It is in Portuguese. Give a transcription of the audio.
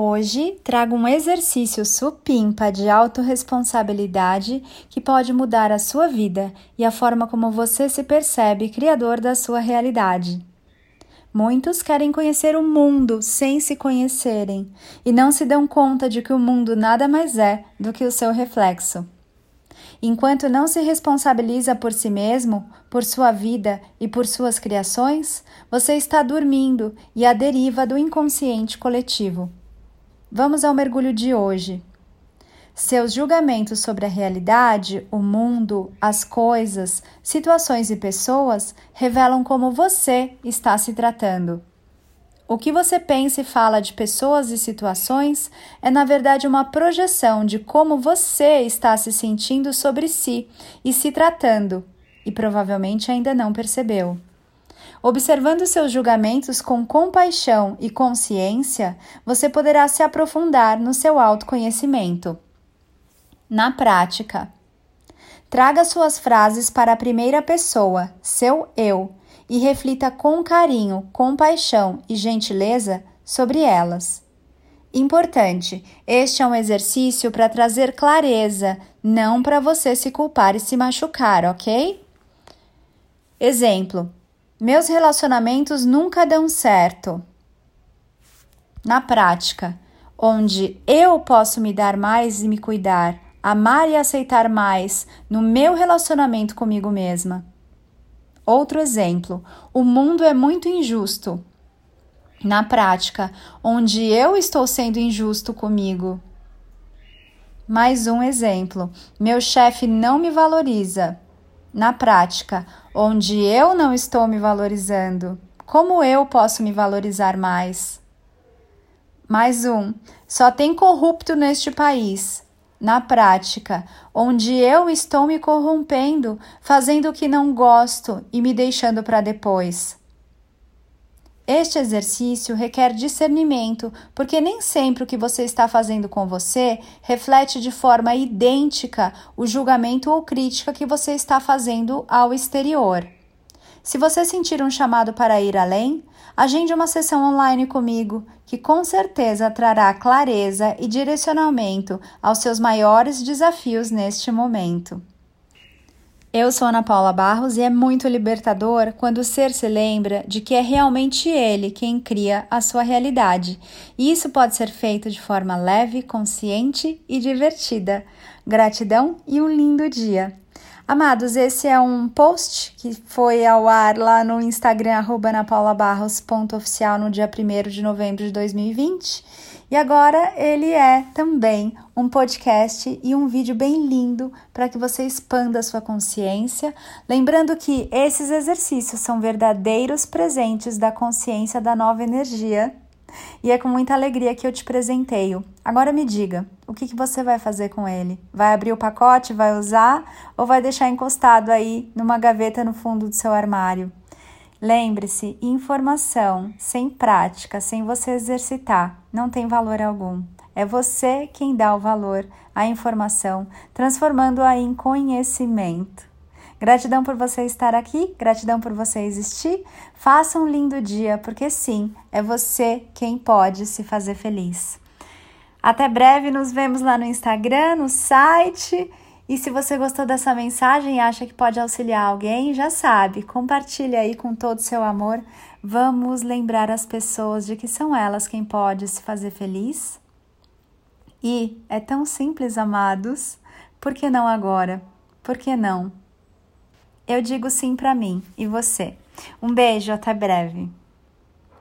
Hoje trago um exercício supimpa de autorresponsabilidade que pode mudar a sua vida e a forma como você se percebe criador da sua realidade. Muitos querem conhecer o mundo sem se conhecerem e não se dão conta de que o mundo nada mais é do que o seu reflexo. Enquanto não se responsabiliza por si mesmo, por sua vida e por suas criações, você está dormindo e à deriva do inconsciente coletivo. Vamos ao mergulho de hoje. Seus julgamentos sobre a realidade, o mundo, as coisas, situações e pessoas revelam como você está se tratando. O que você pensa e fala de pessoas e situações é, na verdade, uma projeção de como você está se sentindo sobre si e se tratando, e provavelmente ainda não percebeu. Observando seus julgamentos com compaixão e consciência, você poderá se aprofundar no seu autoconhecimento. Na prática, traga suas frases para a primeira pessoa, seu eu, e reflita com carinho, compaixão e gentileza sobre elas. Importante, este é um exercício para trazer clareza, não para você se culpar e se machucar, ok? Exemplo: meus relacionamentos nunca dão certo. Na prática, onde eu posso me dar mais e me cuidar, amar e aceitar mais no meu relacionamento comigo mesma. Outro exemplo: o mundo é muito injusto. Na prática, onde eu estou sendo injusto comigo. Mais um exemplo: meu chefe não me valoriza na prática, onde eu não estou me valorizando, como eu posso me valorizar mais? Mais um, só tem corrupto neste país. Na prática, onde eu estou me corrompendo, fazendo o que não gosto e me deixando para depois. Este exercício requer discernimento, porque nem sempre o que você está fazendo com você reflete de forma idêntica o julgamento ou crítica que você está fazendo ao exterior. Se você sentir um chamado para ir além, agende uma sessão online comigo, que com certeza trará clareza e direcionamento aos seus maiores desafios neste momento. Eu sou Ana Paula Barros e é muito libertador quando o ser se lembra de que é realmente ele quem cria a sua realidade. E isso pode ser feito de forma leve, consciente e divertida. Gratidão e um lindo dia! Amados, esse é um post que foi ao ar lá no Instagram, anapaulabarros.oficial no dia 1 de novembro de 2020 e agora ele é também um podcast e um vídeo bem lindo para que você expanda a sua consciência. Lembrando que esses exercícios são verdadeiros presentes da consciência da nova energia. E é com muita alegria que eu te presenteio. Agora me diga, o que, que você vai fazer com ele? Vai abrir o pacote, vai usar ou vai deixar encostado aí numa gaveta no fundo do seu armário? Lembre-se, informação sem prática, sem você exercitar, não tem valor algum. É você quem dá o valor à informação, transformando-a em conhecimento. Gratidão por você estar aqui, gratidão por você existir. Faça um lindo dia, porque sim, é você quem pode se fazer feliz. Até breve, nos vemos lá no Instagram, no site e se você gostou dessa mensagem e acha que pode auxiliar alguém, já sabe, compartilhe aí com todo o seu amor. Vamos lembrar as pessoas de que são elas quem pode se fazer feliz. E é tão simples, amados. Por que não agora? Por que não? Eu digo sim para mim e você. Um beijo, até breve.